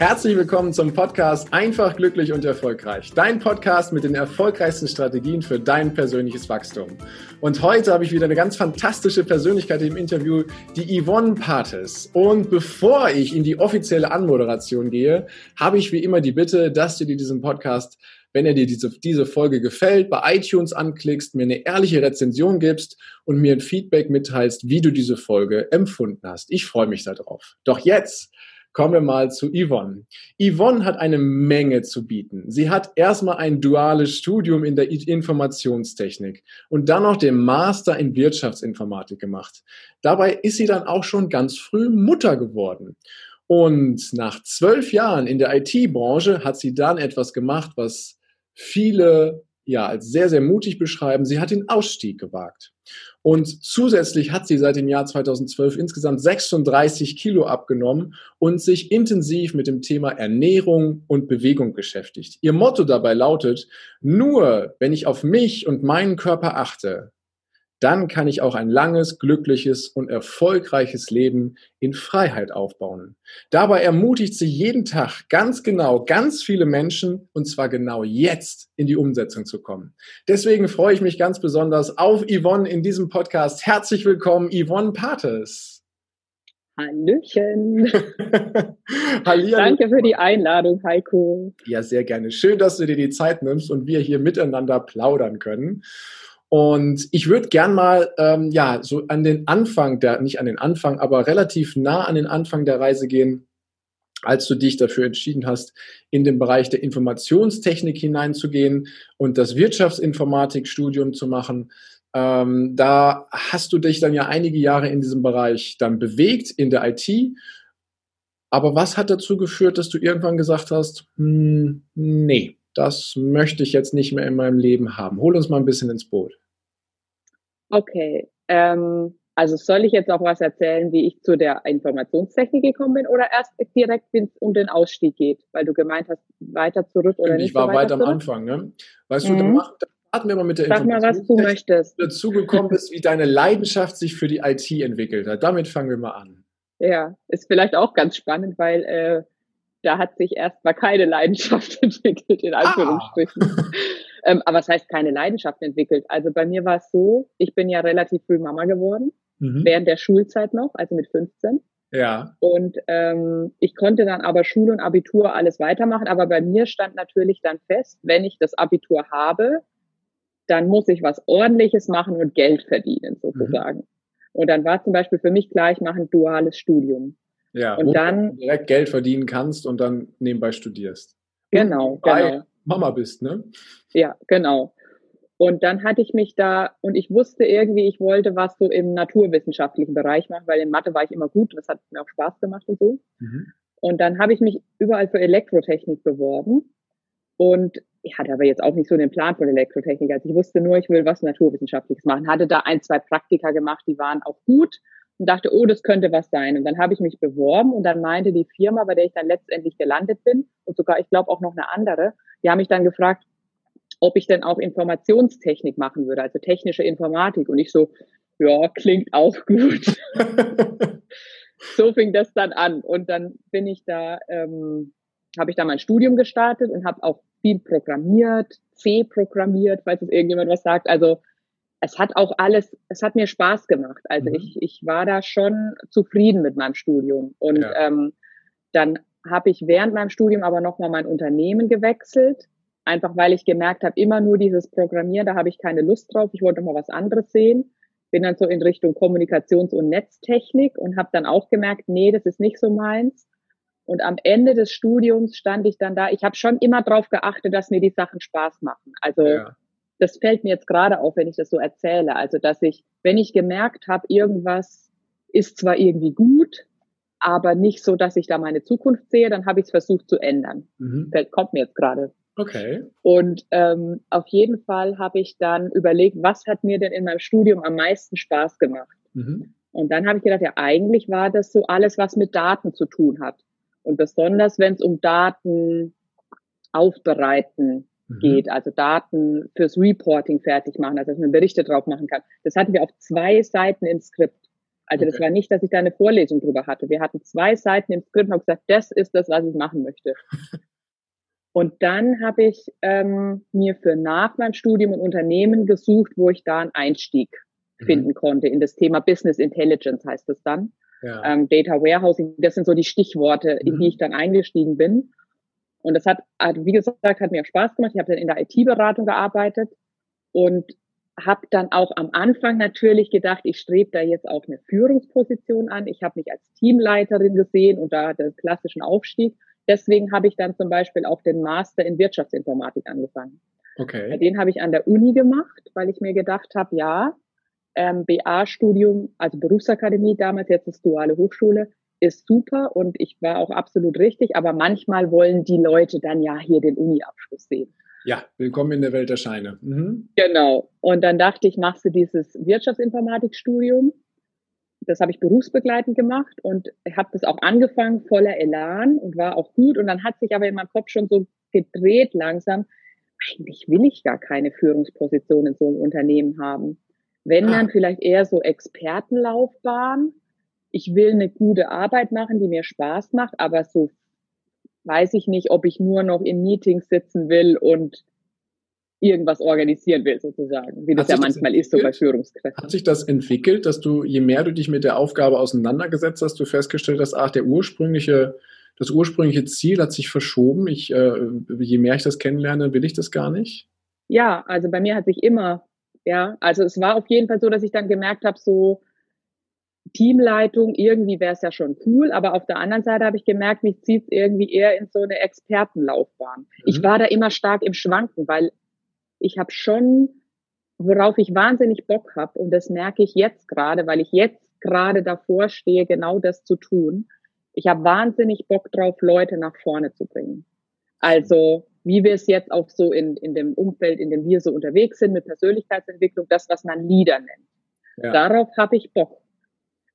Herzlich willkommen zum Podcast Einfach, glücklich und erfolgreich. Dein Podcast mit den erfolgreichsten Strategien für dein persönliches Wachstum. Und heute habe ich wieder eine ganz fantastische Persönlichkeit im Interview, die Yvonne Pates. Und bevor ich in die offizielle Anmoderation gehe, habe ich wie immer die Bitte, dass du dir diesen Podcast wenn er dir diese, diese Folge gefällt, bei iTunes anklickst, mir eine ehrliche Rezension gibst und mir ein Feedback mitteilst, wie du diese Folge empfunden hast. Ich freue mich darauf. Doch jetzt Kommen wir mal zu Yvonne. Yvonne hat eine Menge zu bieten. Sie hat erstmal ein duales Studium in der Informationstechnik und dann noch den Master in Wirtschaftsinformatik gemacht. Dabei ist sie dann auch schon ganz früh Mutter geworden. Und nach zwölf Jahren in der IT-Branche hat sie dann etwas gemacht, was viele ja als sehr, sehr mutig beschreiben. Sie hat den Ausstieg gewagt. Und zusätzlich hat sie seit dem Jahr 2012 insgesamt 36 Kilo abgenommen und sich intensiv mit dem Thema Ernährung und Bewegung beschäftigt. Ihr Motto dabei lautet, nur wenn ich auf mich und meinen Körper achte, dann kann ich auch ein langes, glückliches und erfolgreiches Leben in Freiheit aufbauen. Dabei ermutigt sie jeden Tag ganz genau ganz viele Menschen, und zwar genau jetzt, in die Umsetzung zu kommen. Deswegen freue ich mich ganz besonders auf Yvonne in diesem Podcast. Herzlich willkommen, Yvonne Pates. Hallöchen. Danke für die Einladung, Heiko. Ja, sehr gerne. Schön, dass du dir die Zeit nimmst und wir hier miteinander plaudern können. Und ich würde gern mal, ähm, ja, so an den Anfang der, nicht an den Anfang, aber relativ nah an den Anfang der Reise gehen, als du dich dafür entschieden hast, in den Bereich der Informationstechnik hineinzugehen und das Wirtschaftsinformatikstudium zu machen. Ähm, da hast du dich dann ja einige Jahre in diesem Bereich dann bewegt, in der IT. Aber was hat dazu geführt, dass du irgendwann gesagt hast, hm, nee, das möchte ich jetzt nicht mehr in meinem Leben haben. Hol uns mal ein bisschen ins Boot. Okay. Ähm, also soll ich jetzt auch was erzählen, wie ich zu der Informationstechnik gekommen bin oder erst direkt, wenn es um den Ausstieg geht, weil du gemeint hast, weiter zurück oder nicht? Ich war so weit am Anfang, ne? Weißt mhm. du, dann, mach, dann starten wir mal mit der Sag mal, was du möchtest. dazu gekommen bist, wie deine Leidenschaft sich für die IT entwickelt hat. Damit fangen wir mal an. Ja, ist vielleicht auch ganz spannend, weil äh, da hat sich erstmal keine Leidenschaft entwickelt, in Anführungsstrichen. Ah. Ähm, aber was heißt keine Leidenschaft entwickelt? Also bei mir war es so, ich bin ja relativ früh Mama geworden, mhm. während der Schulzeit noch, also mit 15. Ja. Und ähm, ich konnte dann aber Schule und Abitur alles weitermachen, aber bei mir stand natürlich dann fest, wenn ich das Abitur habe, dann muss ich was Ordentliches machen und Geld verdienen, sozusagen. Mhm. Und dann war zum Beispiel für mich gleich machen duales Studium. Ja, und dann du direkt Geld verdienen kannst und dann nebenbei studierst. Genau, genau. Mama bist, ne? Ja, genau. Und dann hatte ich mich da, und ich wusste irgendwie, ich wollte was so im naturwissenschaftlichen Bereich machen, weil in Mathe war ich immer gut, das hat mir auch Spaß gemacht und so. Mhm. Und dann habe ich mich überall für Elektrotechnik beworben. Und ich hatte aber jetzt auch nicht so den Plan von Elektrotechnik. Also ich wusste nur, ich will was Naturwissenschaftliches machen. Hatte da ein, zwei Praktika gemacht, die waren auch gut und dachte, oh, das könnte was sein. Und dann habe ich mich beworben und dann meinte die Firma, bei der ich dann letztendlich gelandet bin und sogar, ich glaube, auch noch eine andere, die haben mich dann gefragt, ob ich denn auch Informationstechnik machen würde, also technische Informatik. Und ich so, ja, klingt auch gut. so fing das dann an. Und dann bin ich da, ähm, habe ich da mein Studium gestartet und habe auch viel programmiert, C programmiert, falls es irgendjemand was sagt. Also es hat auch alles, es hat mir Spaß gemacht. Also mhm. ich, ich war da schon zufrieden mit meinem Studium. Und ja. ähm, dann habe ich während meinem Studium aber nochmal mein Unternehmen gewechselt, einfach weil ich gemerkt habe, immer nur dieses Programmieren, da habe ich keine Lust drauf. Ich wollte mal was anderes sehen. Bin dann so in Richtung Kommunikations- und Netztechnik und habe dann auch gemerkt, nee, das ist nicht so meins. Und am Ende des Studiums stand ich dann da. Ich habe schon immer darauf geachtet, dass mir die Sachen Spaß machen. Also ja das fällt mir jetzt gerade auf, wenn ich das so erzähle. Also, dass ich, wenn ich gemerkt habe, irgendwas ist zwar irgendwie gut, aber nicht so, dass ich da meine Zukunft sehe, dann habe ich es versucht zu ändern. Mhm. Das kommt mir jetzt gerade. Okay. Und ähm, auf jeden Fall habe ich dann überlegt, was hat mir denn in meinem Studium am meisten Spaß gemacht? Mhm. Und dann habe ich gedacht, ja, eigentlich war das so alles, was mit Daten zu tun hat. Und besonders, wenn es um Daten aufbereiten. Geht, also Daten fürs Reporting fertig machen, also dass man Berichte drauf machen kann. Das hatten wir auf zwei Seiten im Skript. Also okay. das war nicht, dass ich da eine Vorlesung drüber hatte. Wir hatten zwei Seiten im Skript und haben gesagt, das ist das, was ich machen möchte. und dann habe ich ähm, mir für nach meinem Studium ein Unternehmen gesucht, wo ich da einen Einstieg mhm. finden konnte in das Thema Business Intelligence heißt es dann. Ja. Ähm, Data Warehousing, das sind so die Stichworte, in die mhm. ich dann eingestiegen bin. Und das hat, wie gesagt, hat mir auch Spaß gemacht. Ich habe dann in der IT-Beratung gearbeitet und habe dann auch am Anfang natürlich gedacht, ich strebe da jetzt auch eine Führungsposition an. Ich habe mich als Teamleiterin gesehen und da den klassischen Aufstieg. Deswegen habe ich dann zum Beispiel auch den Master in Wirtschaftsinformatik angefangen. Okay. Den habe ich an der Uni gemacht, weil ich mir gedacht habe, ja, ähm, BA-Studium, also Berufsakademie damals, jetzt ist duale Hochschule, ist super und ich war auch absolut richtig, aber manchmal wollen die Leute dann ja hier den Uni-Abschluss sehen. Ja, willkommen in der Welt der Scheine. Mhm. Genau. Und dann dachte ich, machst du dieses Wirtschaftsinformatikstudium. Das habe ich berufsbegleitend gemacht und habe das auch angefangen, voller Elan und war auch gut. Und dann hat sich aber in meinem Kopf schon so gedreht langsam, eigentlich will ich gar keine Führungsposition in so einem Unternehmen haben. Wenn ah. dann vielleicht eher so Expertenlaufbahn. Ich will eine gute Arbeit machen, die mir Spaß macht, aber so weiß ich nicht, ob ich nur noch in Meetings sitzen will und irgendwas organisieren will, sozusagen, wie das ja manchmal das ist so bei Führungskräften. Hat sich das entwickelt, dass du, je mehr du dich mit der Aufgabe auseinandergesetzt hast, du festgestellt hast, ach, der ursprüngliche, das ursprüngliche Ziel hat sich verschoben. Ich, äh, je mehr ich das kennenlerne, will ich das gar nicht? Ja, also bei mir hat sich immer, ja, also es war auf jeden Fall so, dass ich dann gemerkt habe, so, Teamleitung, irgendwie wäre es ja schon cool, aber auf der anderen Seite habe ich gemerkt, mich zieht es irgendwie eher in so eine Expertenlaufbahn. Mhm. Ich war da immer stark im Schwanken, weil ich habe schon, worauf ich wahnsinnig Bock habe, und das merke ich jetzt gerade, weil ich jetzt gerade davor stehe, genau das zu tun. Ich habe wahnsinnig Bock drauf, Leute nach vorne zu bringen. Also wie wir es jetzt auch so in, in dem Umfeld, in dem wir so unterwegs sind mit Persönlichkeitsentwicklung, das, was man Leader nennt. Ja. Darauf habe ich Bock.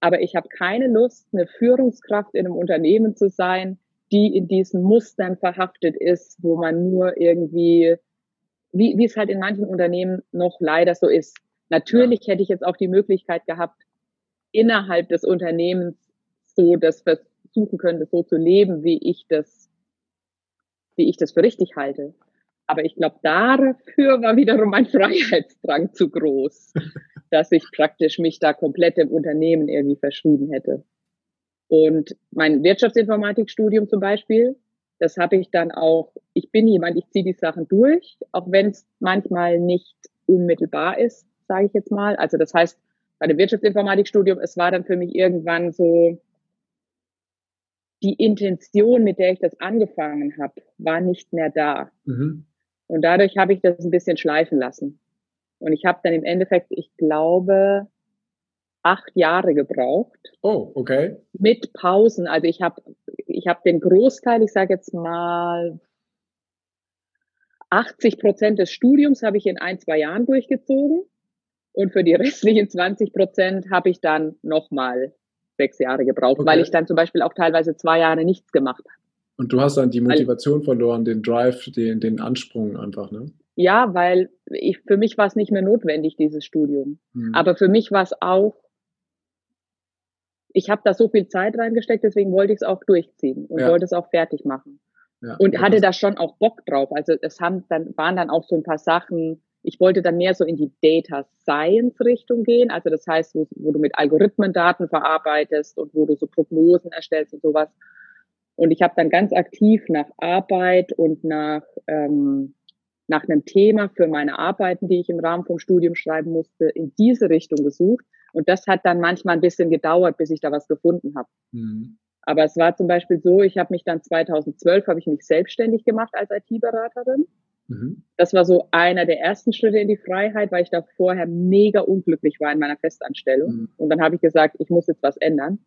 Aber ich habe keine Lust, eine Führungskraft in einem Unternehmen zu sein, die in diesen Mustern verhaftet ist, wo man nur irgendwie, wie, wie es halt in manchen Unternehmen noch leider so ist. Natürlich ja. hätte ich jetzt auch die Möglichkeit gehabt, innerhalb des Unternehmens so das versuchen könnte, so zu leben, wie ich das, wie ich das für richtig halte. Aber ich glaube, dafür war wiederum mein Freiheitsdrang zu groß. dass ich praktisch mich da komplett im Unternehmen irgendwie verschrieben hätte. Und mein Wirtschaftsinformatikstudium zum Beispiel, das habe ich dann auch, ich bin jemand, ich ziehe die Sachen durch, auch wenn es manchmal nicht unmittelbar ist, sage ich jetzt mal. Also das heißt, bei dem Wirtschaftsinformatikstudium, es war dann für mich irgendwann so, die Intention, mit der ich das angefangen habe, war nicht mehr da. Mhm. Und dadurch habe ich das ein bisschen schleifen lassen. Und ich habe dann im Endeffekt, ich glaube, acht Jahre gebraucht. Oh, okay. Mit Pausen. Also ich habe ich hab den Großteil, ich sage jetzt mal 80 Prozent des Studiums habe ich in ein, zwei Jahren durchgezogen. Und für die restlichen 20 Prozent habe ich dann nochmal sechs Jahre gebraucht, okay. weil ich dann zum Beispiel auch teilweise zwei Jahre nichts gemacht habe. Und du hast dann die Motivation verloren, den Drive, den, den Ansprung einfach, ne? Ja, weil ich, für mich war es nicht mehr notwendig, dieses Studium. Mhm. Aber für mich war es auch, ich habe da so viel Zeit reingesteckt, deswegen wollte ich es auch durchziehen und ja. wollte es auch fertig machen. Ja, und hatte da schon auch Bock drauf. Also es haben dann, waren dann auch so ein paar Sachen, ich wollte dann mehr so in die Data Science Richtung gehen. Also das heißt, wo, wo du mit Algorithmen Daten verarbeitest und wo du so Prognosen erstellst und sowas. Und ich habe dann ganz aktiv nach Arbeit und nach ähm, nach einem Thema für meine Arbeiten, die ich im Rahmen vom Studium schreiben musste, in diese Richtung gesucht. Und das hat dann manchmal ein bisschen gedauert, bis ich da was gefunden habe. Mhm. Aber es war zum Beispiel so, ich habe mich dann 2012, habe ich mich selbstständig gemacht als IT-Beraterin. Mhm. Das war so einer der ersten Schritte in die Freiheit, weil ich da vorher mega unglücklich war in meiner Festanstellung. Mhm. Und dann habe ich gesagt, ich muss jetzt was ändern.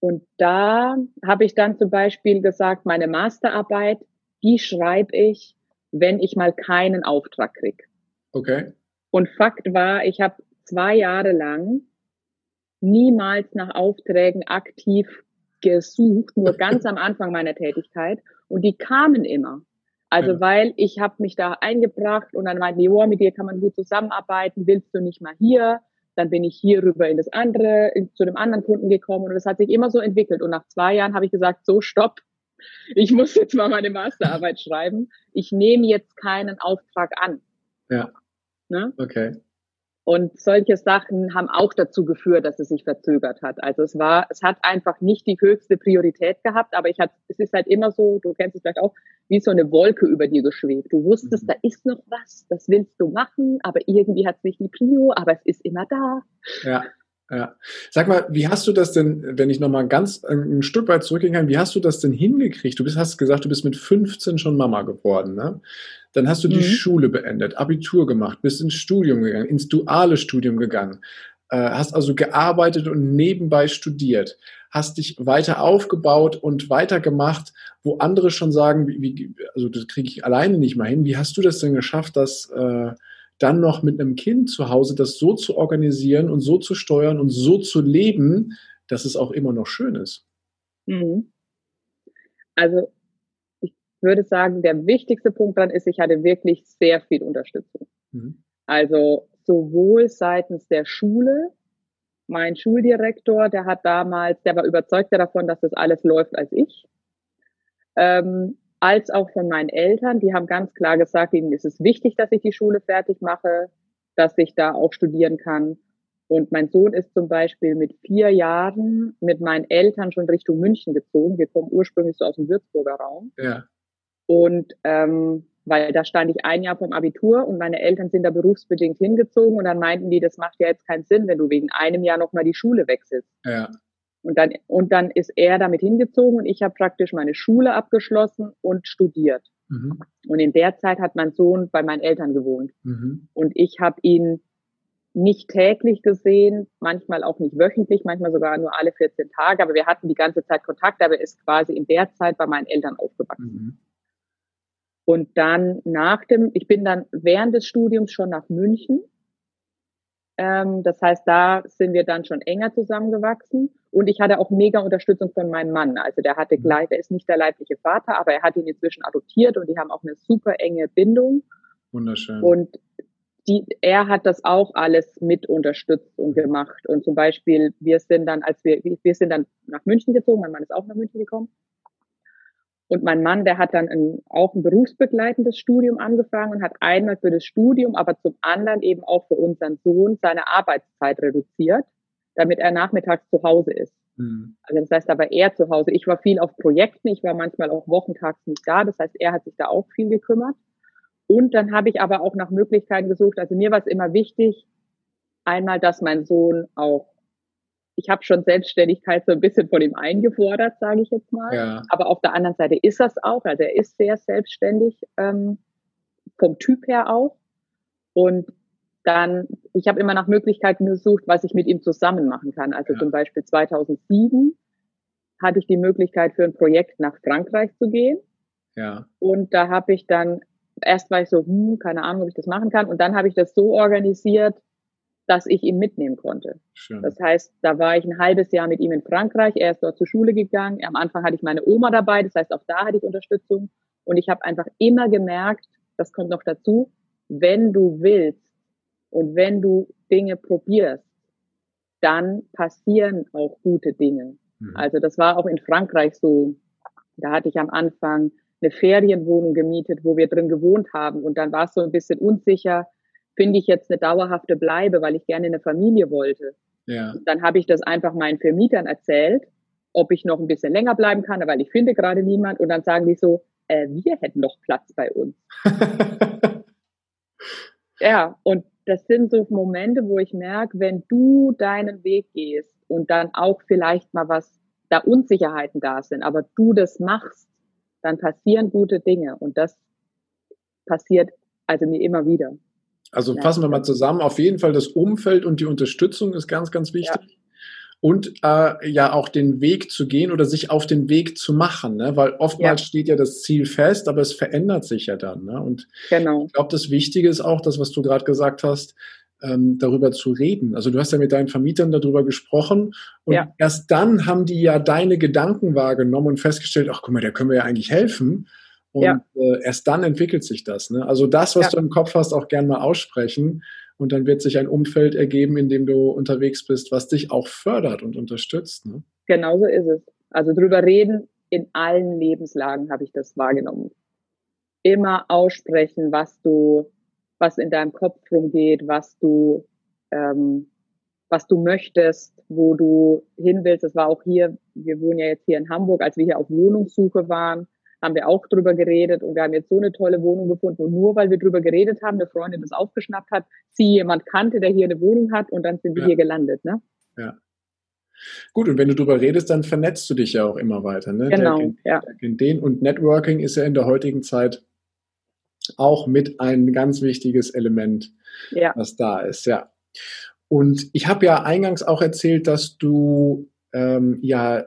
Und da habe ich dann zum Beispiel gesagt, meine Masterarbeit, die schreibe ich wenn ich mal keinen Auftrag krieg. Okay. Und Fakt war, ich habe zwei Jahre lang niemals nach Aufträgen aktiv gesucht, nur ganz am Anfang meiner Tätigkeit. Und die kamen immer. Also ja. weil ich habe mich da eingebracht und dann meinten die, oh, mit dir kann man gut zusammenarbeiten, willst du nicht mal hier dann bin ich hier rüber in das andere, in, zu dem anderen Kunden gekommen und es hat sich immer so entwickelt. Und nach zwei Jahren habe ich gesagt, so stopp, ich muss jetzt mal meine Masterarbeit schreiben. Ich nehme jetzt keinen Auftrag an. Ja. Ne? Okay. Und solche Sachen haben auch dazu geführt, dass es sich verzögert hat. Also es war, es hat einfach nicht die höchste Priorität gehabt, aber ich hatte, es ist halt immer so, du kennst es vielleicht auch, wie so eine Wolke über dir geschwebt. Du wusstest, mhm. da ist noch was, das willst du machen, aber irgendwie hat es nicht die Prio, aber es ist immer da. Ja. Ja. Sag mal, wie hast du das denn, wenn ich nochmal ganz ein Stück weit zurückgehen kann, wie hast du das denn hingekriegt? Du bist, hast gesagt, du bist mit 15 schon Mama geworden, ne? Dann hast du die mhm. Schule beendet, Abitur gemacht, bist ins Studium gegangen, ins duale Studium gegangen, äh, hast also gearbeitet und nebenbei studiert, hast dich weiter aufgebaut und weitergemacht, wo andere schon sagen, wie, wie also das kriege ich alleine nicht mal hin. Wie hast du das denn geschafft, dass äh, dann noch mit einem Kind zu Hause das so zu organisieren und so zu steuern und so zu leben, dass es auch immer noch schön ist. Mhm. Also ich würde sagen, der wichtigste Punkt dann ist, ich hatte wirklich sehr viel Unterstützung. Mhm. Also sowohl seitens der Schule, mein Schuldirektor, der hat damals, der war überzeugter davon, dass das alles läuft als ich. Ähm, als auch von meinen Eltern. Die haben ganz klar gesagt, ihnen ist es wichtig, dass ich die Schule fertig mache, dass ich da auch studieren kann. Und mein Sohn ist zum Beispiel mit vier Jahren mit meinen Eltern schon Richtung München gezogen. Wir kommen ursprünglich so aus dem Würzburger Raum. Ja. Und ähm, weil da stand ich ein Jahr vom Abitur und meine Eltern sind da berufsbedingt hingezogen und dann meinten die, das macht ja jetzt keinen Sinn, wenn du wegen einem Jahr nochmal die Schule wechselst. Ja. Und dann, und dann ist er damit hingezogen und ich habe praktisch meine Schule abgeschlossen und studiert. Mhm. Und in der Zeit hat mein Sohn bei meinen Eltern gewohnt. Mhm. Und ich habe ihn nicht täglich gesehen, manchmal auch nicht wöchentlich, manchmal sogar nur alle 14 Tage, aber wir hatten die ganze Zeit Kontakt, aber er ist quasi in der Zeit bei meinen Eltern aufgewachsen. Mhm. Und dann nach dem, ich bin dann während des Studiums schon nach München ähm, das heißt, da sind wir dann schon enger zusammengewachsen. Und ich hatte auch mega Unterstützung von meinem Mann. Also der hatte mhm. gleich, der ist nicht der leibliche Vater, aber er hat ihn inzwischen adoptiert und die haben auch eine super enge Bindung. Wunderschön. Und die, er hat das auch alles mit unterstützt und gemacht. Und zum Beispiel, wir sind dann, als wir, wir sind dann nach München gezogen, mein Mann ist auch nach München gekommen. Und mein Mann, der hat dann ein, auch ein berufsbegleitendes Studium angefangen und hat einmal für das Studium, aber zum anderen eben auch für unseren Sohn seine Arbeitszeit reduziert, damit er nachmittags zu Hause ist. Mhm. Also das heißt aber er zu Hause. Ich war viel auf Projekten, ich war manchmal auch wochentags nicht da. Das heißt, er hat sich da auch viel gekümmert. Und dann habe ich aber auch nach Möglichkeiten gesucht. Also mir war es immer wichtig, einmal, dass mein Sohn auch ich habe schon Selbstständigkeit so ein bisschen von ihm eingefordert, sage ich jetzt mal. Ja. Aber auf der anderen Seite ist das auch. Also er ist sehr selbstständig ähm, vom Typ her auch. Und dann, ich habe immer nach Möglichkeiten gesucht, was ich mit ihm zusammen machen kann. Also ja. zum Beispiel 2007 hatte ich die Möglichkeit für ein Projekt nach Frankreich zu gehen. Ja. Und da habe ich dann, erst war ich so, hm, keine Ahnung, ob ich das machen kann. Und dann habe ich das so organisiert, dass ich ihn mitnehmen konnte. Schön. Das heißt, da war ich ein halbes Jahr mit ihm in Frankreich. Er ist dort zur Schule gegangen. Am Anfang hatte ich meine Oma dabei. Das heißt, auch da hatte ich Unterstützung. Und ich habe einfach immer gemerkt, das kommt noch dazu, wenn du willst und wenn du Dinge probierst, dann passieren auch gute Dinge. Mhm. Also das war auch in Frankreich so. Da hatte ich am Anfang eine Ferienwohnung gemietet, wo wir drin gewohnt haben. Und dann war es so ein bisschen unsicher, finde ich jetzt eine dauerhafte Bleibe, weil ich gerne eine Familie wollte. Ja. Dann habe ich das einfach meinen Vermietern erzählt, ob ich noch ein bisschen länger bleiben kann, weil ich finde gerade niemand. Und dann sagen die so, äh, wir hätten noch Platz bei uns. ja, und das sind so Momente, wo ich merke, wenn du deinen Weg gehst und dann auch vielleicht mal was, da Unsicherheiten da sind, aber du das machst, dann passieren gute Dinge. Und das passiert also mir immer wieder. Also fassen wir mal zusammen. Auf jeden Fall das Umfeld und die Unterstützung ist ganz, ganz wichtig. Ja. Und äh, ja auch den Weg zu gehen oder sich auf den Weg zu machen, ne? weil oftmals ja. steht ja das Ziel fest, aber es verändert sich ja dann. Ne? Und genau. ich glaube, das Wichtige ist auch das, was du gerade gesagt hast, ähm, darüber zu reden. Also du hast ja mit deinen Vermietern darüber gesprochen und ja. erst dann haben die ja deine Gedanken wahrgenommen und festgestellt, ach guck mal, der können wir ja eigentlich helfen. Und ja. äh, erst dann entwickelt sich das. Ne? Also das, was ja. du im Kopf hast, auch gern mal aussprechen Und dann wird sich ein Umfeld ergeben, in dem du unterwegs bist, was dich auch fördert und unterstützt. Ne? Genau so ist es. Also drüber reden, in allen Lebenslagen habe ich das wahrgenommen. Immer aussprechen, was du, was in deinem Kopf rumgeht, was du, ähm, was du möchtest, wo du hin willst. Das war auch hier, wir wohnen ja jetzt hier in Hamburg, als wir hier auf Wohnungssuche waren, haben wir auch drüber geredet und wir haben jetzt so eine tolle Wohnung gefunden. Und nur weil wir drüber geredet haben, eine Freundin das aufgeschnappt hat, sie jemand kannte, der hier eine Wohnung hat und dann sind wir ja. hier gelandet. Ne? Ja. Gut, und wenn du drüber redest, dann vernetzt du dich ja auch immer weiter. Ne? Genau, der, ja. Den und Networking ist ja in der heutigen Zeit auch mit ein ganz wichtiges Element, ja. was da ist, ja. Und ich habe ja eingangs auch erzählt, dass du ähm, ja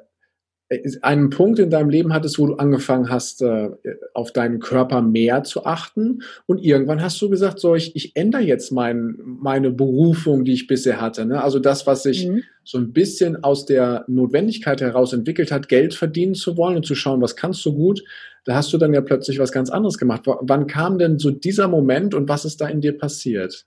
einen Punkt in deinem Leben hattest, wo du angefangen hast, äh, auf deinen Körper mehr zu achten. Und irgendwann hast du gesagt, so, ich, ich ändere jetzt mein, meine Berufung, die ich bisher hatte. Ne? Also das, was sich mhm. so ein bisschen aus der Notwendigkeit heraus entwickelt hat, Geld verdienen zu wollen und zu schauen, was kannst du gut. Da hast du dann ja plötzlich was ganz anderes gemacht. W wann kam denn so dieser Moment und was ist da in dir passiert?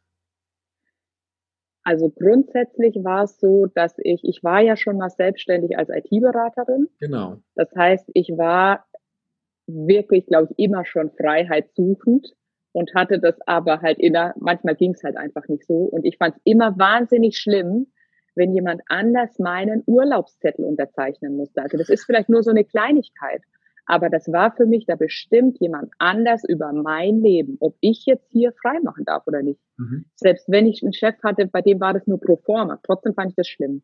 Also grundsätzlich war es so, dass ich, ich war ja schon mal selbstständig als IT-Beraterin. Genau. Das heißt, ich war wirklich, glaube ich, immer schon freiheitssuchend und hatte das aber halt inner, manchmal ging es halt einfach nicht so. Und ich fand es immer wahnsinnig schlimm, wenn jemand anders meinen Urlaubszettel unterzeichnen musste. Also das ist vielleicht nur so eine Kleinigkeit. Aber das war für mich, da bestimmt jemand anders über mein Leben, ob ich jetzt hier frei machen darf oder nicht. Mhm. Selbst wenn ich einen Chef hatte, bei dem war das nur pro forma. Trotzdem fand ich das schlimm.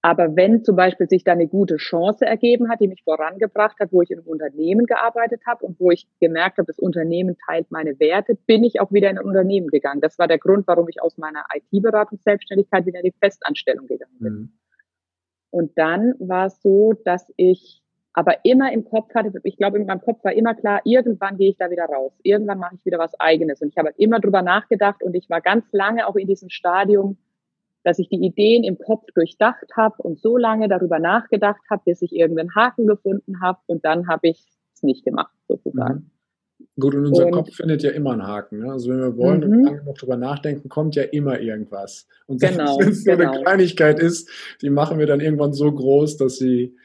Aber wenn zum Beispiel sich da eine gute Chance ergeben hat, die mich vorangebracht hat, wo ich in einem Unternehmen gearbeitet habe und wo ich gemerkt habe, das Unternehmen teilt meine Werte, bin ich auch wieder in ein Unternehmen gegangen. Das war der Grund, warum ich aus meiner IT-Beratungsselbstständigkeit wieder in die Festanstellung gegangen bin. Mhm. Und dann war es so, dass ich aber immer im Kopf hatte, ich glaube, in meinem Kopf war immer klar, irgendwann gehe ich da wieder raus, irgendwann mache ich wieder was eigenes. Und ich habe immer drüber nachgedacht und ich war ganz lange auch in diesem Stadium, dass ich die Ideen im Kopf durchdacht habe und so lange darüber nachgedacht habe, bis ich irgendeinen Haken gefunden habe und dann habe ich es nicht gemacht, sozusagen. Mhm. Gut, und unser und, Kopf findet ja immer einen Haken. Ne? Also wenn wir wollen mhm. und lange noch drüber nachdenken, kommt ja immer irgendwas. Und genau, wenn es so genau. eine Kleinigkeit ist, die machen wir dann irgendwann so groß, dass sie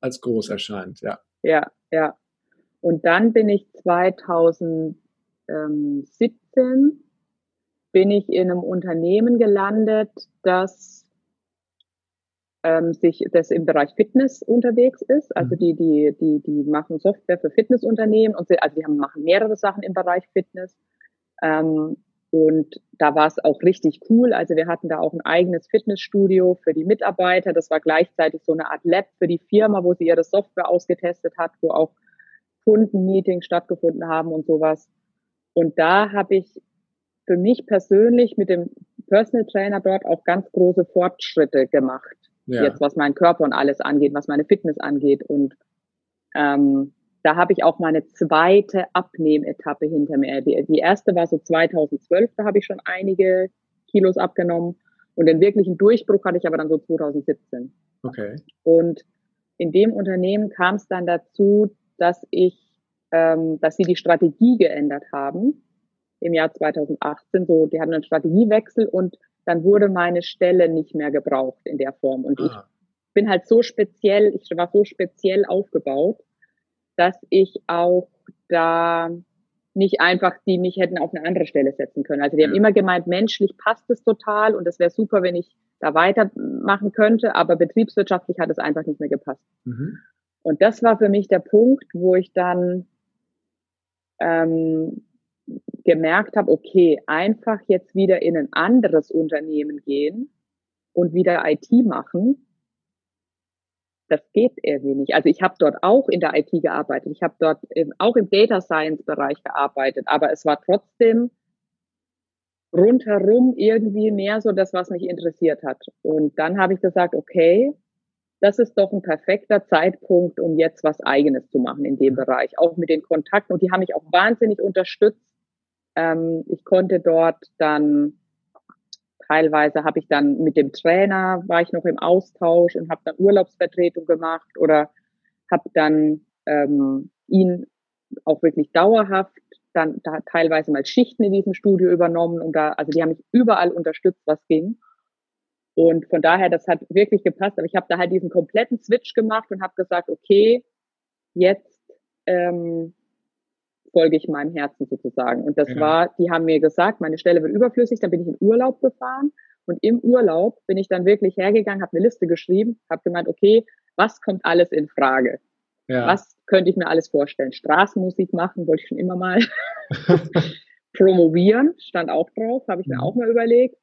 als groß erscheint, ja. Ja, ja. Und dann bin ich 2017 bin ich in einem Unternehmen gelandet, das ähm, sich das im Bereich Fitness unterwegs ist. Also mhm. die die die die machen Software für Fitnessunternehmen und sie, also die haben machen mehrere Sachen im Bereich Fitness. Ähm, und da war es auch richtig cool. Also wir hatten da auch ein eigenes Fitnessstudio für die Mitarbeiter. Das war gleichzeitig so eine Art Lab für die Firma, wo sie ihre Software ausgetestet hat, wo auch Kundenmeetings stattgefunden haben und sowas. Und da habe ich für mich persönlich mit dem Personal Trainer dort auch ganz große Fortschritte gemacht. Ja. Jetzt was meinen Körper und alles angeht, was meine Fitness angeht. Und ähm, da habe ich auch meine zweite Abnehmetappe hinter mir. Die, die erste war so 2012, da habe ich schon einige Kilos abgenommen. Und den wirklichen Durchbruch hatte ich aber dann so 2017. Okay. Und in dem Unternehmen kam es dann dazu, dass ich, ähm, dass sie die Strategie geändert haben im Jahr 2018. So, die hatten einen Strategiewechsel und dann wurde meine Stelle nicht mehr gebraucht in der Form. Und ah. ich bin halt so speziell, ich war so speziell aufgebaut, dass ich auch da nicht einfach die mich hätten auf eine andere Stelle setzen können. Also die haben immer gemeint, menschlich passt es total und es wäre super, wenn ich da weitermachen könnte, aber betriebswirtschaftlich hat es einfach nicht mehr gepasst. Mhm. Und das war für mich der Punkt, wo ich dann ähm, gemerkt habe, okay, einfach jetzt wieder in ein anderes Unternehmen gehen und wieder IT machen, das geht irgendwie nicht. Also ich habe dort auch in der IT gearbeitet, ich habe dort im, auch im Data Science Bereich gearbeitet, aber es war trotzdem rundherum irgendwie mehr so das, was mich interessiert hat. Und dann habe ich gesagt, okay, das ist doch ein perfekter Zeitpunkt, um jetzt was Eigenes zu machen in dem Bereich, auch mit den Kontakten. Und die haben mich auch wahnsinnig unterstützt. Ähm, ich konnte dort dann Teilweise habe ich dann mit dem Trainer, war ich noch im Austausch und habe dann Urlaubsvertretung gemacht oder habe dann ähm, ihn auch wirklich dauerhaft dann da teilweise mal Schichten in diesem Studio übernommen und da, also die haben mich überall unterstützt, was ging. Und von daher, das hat wirklich gepasst. Aber ich habe da halt diesen kompletten Switch gemacht und habe gesagt, okay, jetzt ähm, folge ich meinem Herzen sozusagen. Und das ja. war, die haben mir gesagt, meine Stelle wird überflüssig, dann bin ich in Urlaub gefahren. Und im Urlaub bin ich dann wirklich hergegangen, habe eine Liste geschrieben, habe gemeint, okay, was kommt alles in Frage? Ja. Was könnte ich mir alles vorstellen? Straßenmusik machen, wollte ich schon immer mal. Promovieren, stand auch drauf, habe ich mir auch mal überlegt.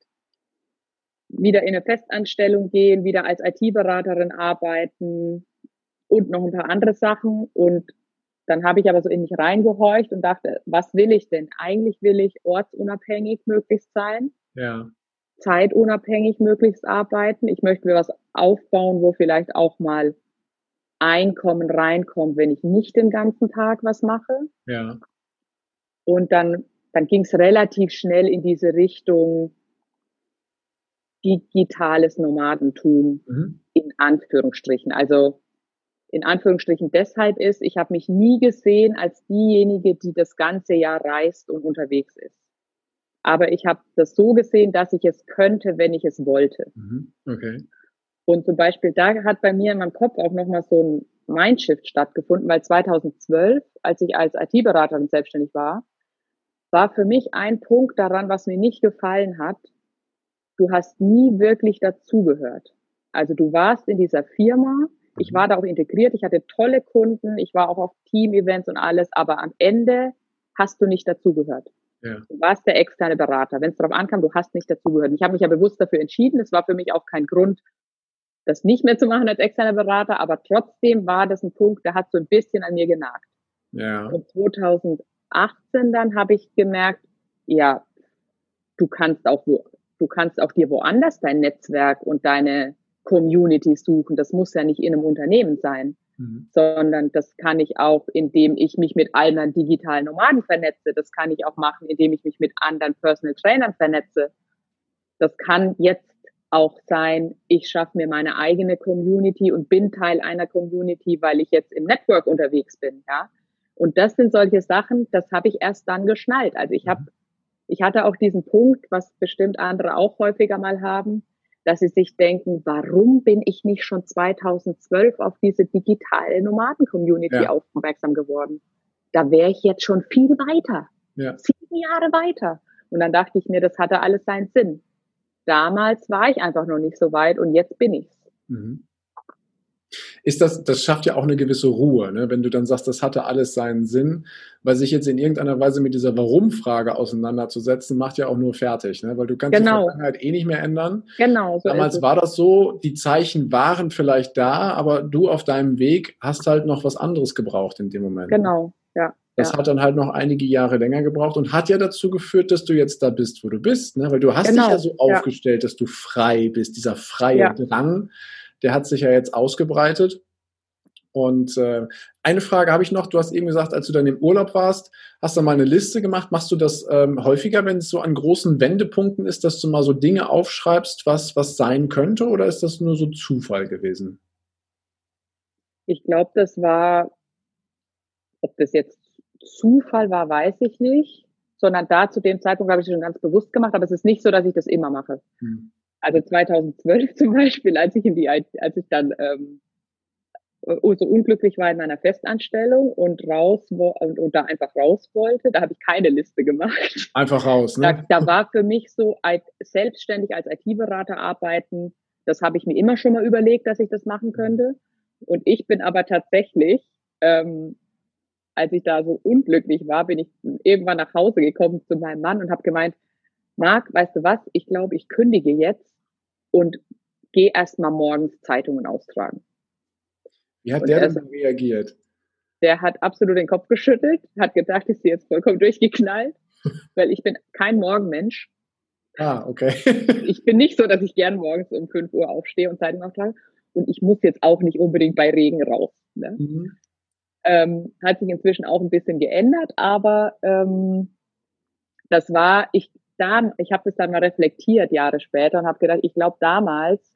Wieder in eine Festanstellung gehen, wieder als IT-Beraterin arbeiten und noch ein paar andere Sachen. Und dann habe ich aber so in mich reingehorcht und dachte, was will ich denn? Eigentlich will ich ortsunabhängig möglichst sein. Ja. Zeitunabhängig möglichst arbeiten. Ich möchte mir was aufbauen, wo vielleicht auch mal Einkommen reinkommt, wenn ich nicht den ganzen Tag was mache. Ja. Und dann, dann ging es relativ schnell in diese Richtung digitales Nomadentum mhm. in Anführungsstrichen. Also in Anführungsstrichen deshalb ist, ich habe mich nie gesehen als diejenige, die das ganze Jahr reist und unterwegs ist. Aber ich habe das so gesehen, dass ich es könnte, wenn ich es wollte. Mhm. Okay. Und zum Beispiel da hat bei mir in meinem Kopf auch nochmal so ein Mindshift stattgefunden, weil 2012, als ich als IT-Beraterin selbstständig war, war für mich ein Punkt daran, was mir nicht gefallen hat. Du hast nie wirklich dazugehört. Also du warst in dieser Firma, ich war da auch integriert, ich hatte tolle Kunden, ich war auch auf Team-Events und alles, aber am Ende hast du nicht dazugehört. Ja. Du warst der externe Berater. Wenn es darauf ankam, du hast nicht dazugehört. Ich habe mich ja bewusst dafür entschieden. Es war für mich auch kein Grund, das nicht mehr zu machen als externer Berater, aber trotzdem war das ein Punkt, der hat so ein bisschen an mir genagt. Ja. Und 2018 dann habe ich gemerkt, ja, du kannst auch wo, du kannst auch dir woanders dein Netzwerk und deine Community suchen. Das muss ja nicht in einem Unternehmen sein, mhm. sondern das kann ich auch, indem ich mich mit anderen digitalen Nomaden vernetze. Das kann ich auch machen, indem ich mich mit anderen Personal Trainern vernetze. Das kann jetzt auch sein, ich schaffe mir meine eigene Community und bin Teil einer Community, weil ich jetzt im Network unterwegs bin, ja. Und das sind solche Sachen, das habe ich erst dann geschnallt. Also ich habe, ich hatte auch diesen Punkt, was bestimmt andere auch häufiger mal haben, dass sie sich denken, warum bin ich nicht schon 2012 auf diese digitale Nomaden-Community ja. aufmerksam geworden? Da wäre ich jetzt schon viel weiter. Ja. Sieben Jahre weiter. Und dann dachte ich mir, das hatte alles seinen Sinn. Damals war ich einfach noch nicht so weit und jetzt bin ich's. Mhm ist das, das schafft ja auch eine gewisse Ruhe, ne? wenn du dann sagst, das hatte alles seinen Sinn, weil sich jetzt in irgendeiner Weise mit dieser Warum-Frage auseinanderzusetzen, macht ja auch nur fertig, ne? weil du kannst genau. die Vergangenheit eh nicht mehr ändern. Genau. So Damals war das so, die Zeichen waren vielleicht da, aber du auf deinem Weg hast halt noch was anderes gebraucht in dem Moment. Genau, ja. Das ja. hat dann halt noch einige Jahre länger gebraucht und hat ja dazu geführt, dass du jetzt da bist, wo du bist, ne? weil du hast genau. dich ja so aufgestellt, ja. dass du frei bist, dieser freie ja. Drang der hat sich ja jetzt ausgebreitet. Und äh, eine Frage habe ich noch. Du hast eben gesagt, als du dann im Urlaub warst, hast du mal eine Liste gemacht. Machst du das ähm, häufiger, wenn es so an großen Wendepunkten ist, dass du mal so Dinge aufschreibst, was, was sein könnte? Oder ist das nur so Zufall gewesen? Ich glaube, das war, ob das jetzt Zufall war, weiß ich nicht. Sondern da zu dem Zeitpunkt habe ich es schon ganz bewusst gemacht. Aber es ist nicht so, dass ich das immer mache. Hm. Also 2012 zum Beispiel, als ich in die, als ich dann ähm, so unglücklich war in meiner Festanstellung und raus und, und da einfach raus wollte, da habe ich keine Liste gemacht. Einfach raus, ne? Da, da war für mich so selbstständig als IT-Berater arbeiten, das habe ich mir immer schon mal überlegt, dass ich das machen könnte. Und ich bin aber tatsächlich, ähm, als ich da so unglücklich war, bin ich irgendwann nach Hause gekommen zu meinem Mann und habe gemeint, Marc, weißt du was, ich glaube, ich kündige jetzt und gehe erstmal morgens Zeitungen austragen. Wie hat und der denn reagiert? Der hat absolut den Kopf geschüttelt, hat gedacht, ich sie jetzt vollkommen durchgeknallt, weil ich bin kein Morgenmensch. Ah, okay. ich bin nicht so, dass ich gern morgens um 5 Uhr aufstehe und Zeitung auftrage. Und ich muss jetzt auch nicht unbedingt bei Regen raus. Ne? Mhm. Ähm, hat sich inzwischen auch ein bisschen geändert, aber ähm, das war, ich, da, ich habe das dann mal reflektiert Jahre später und habe gedacht, ich glaube damals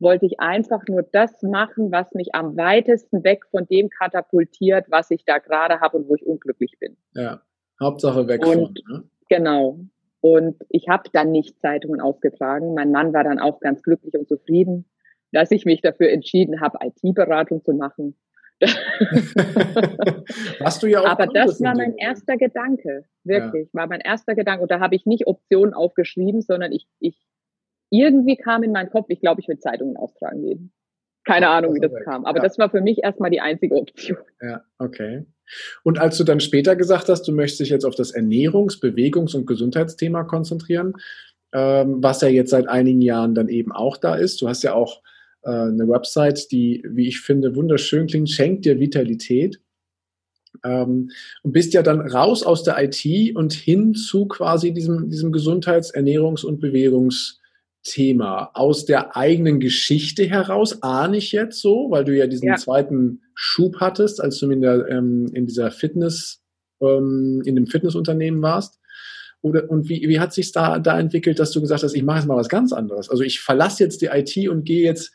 wollte ich einfach nur das machen, was mich am weitesten weg von dem katapultiert, was ich da gerade habe und wo ich unglücklich bin. Ja, Hauptsache weg und, von. Ne? Genau. Und ich habe dann nicht Zeitungen ausgetragen. Mein Mann war dann auch ganz glücklich und zufrieden, dass ich mich dafür entschieden habe, IT-Beratung zu machen. Warst du ja auch Aber das war mein erster Gedanke, wirklich, ja. war mein erster Gedanke. Und da habe ich nicht Optionen aufgeschrieben, sondern ich, ich irgendwie kam in meinen Kopf, ich glaube, ich will Zeitungen austragen gehen. Keine Ach, Ahnung, wie das weg. kam. Aber ja. das war für mich erstmal die einzige Option. Ja, okay. Und als du dann später gesagt hast, du möchtest dich jetzt auf das Ernährungs-, Bewegungs- und Gesundheitsthema konzentrieren, ähm, was ja jetzt seit einigen Jahren dann eben auch da ist. Du hast ja auch äh, eine Website, die, wie ich finde, wunderschön klingt, schenkt dir Vitalität. Ähm, und bist ja dann raus aus der IT und hin zu quasi diesem, diesem Gesundheits-, Ernährungs- und Bewegungs- Thema aus der eigenen Geschichte heraus, ahne ich jetzt so, weil du ja diesen ja. zweiten Schub hattest, als du in, der, ähm, in dieser Fitness, ähm, in dem Fitnessunternehmen warst. Oder, und wie, wie hat sich da, da entwickelt, dass du gesagt hast, ich mache jetzt mal was ganz anderes? Also ich verlasse jetzt die IT und gehe jetzt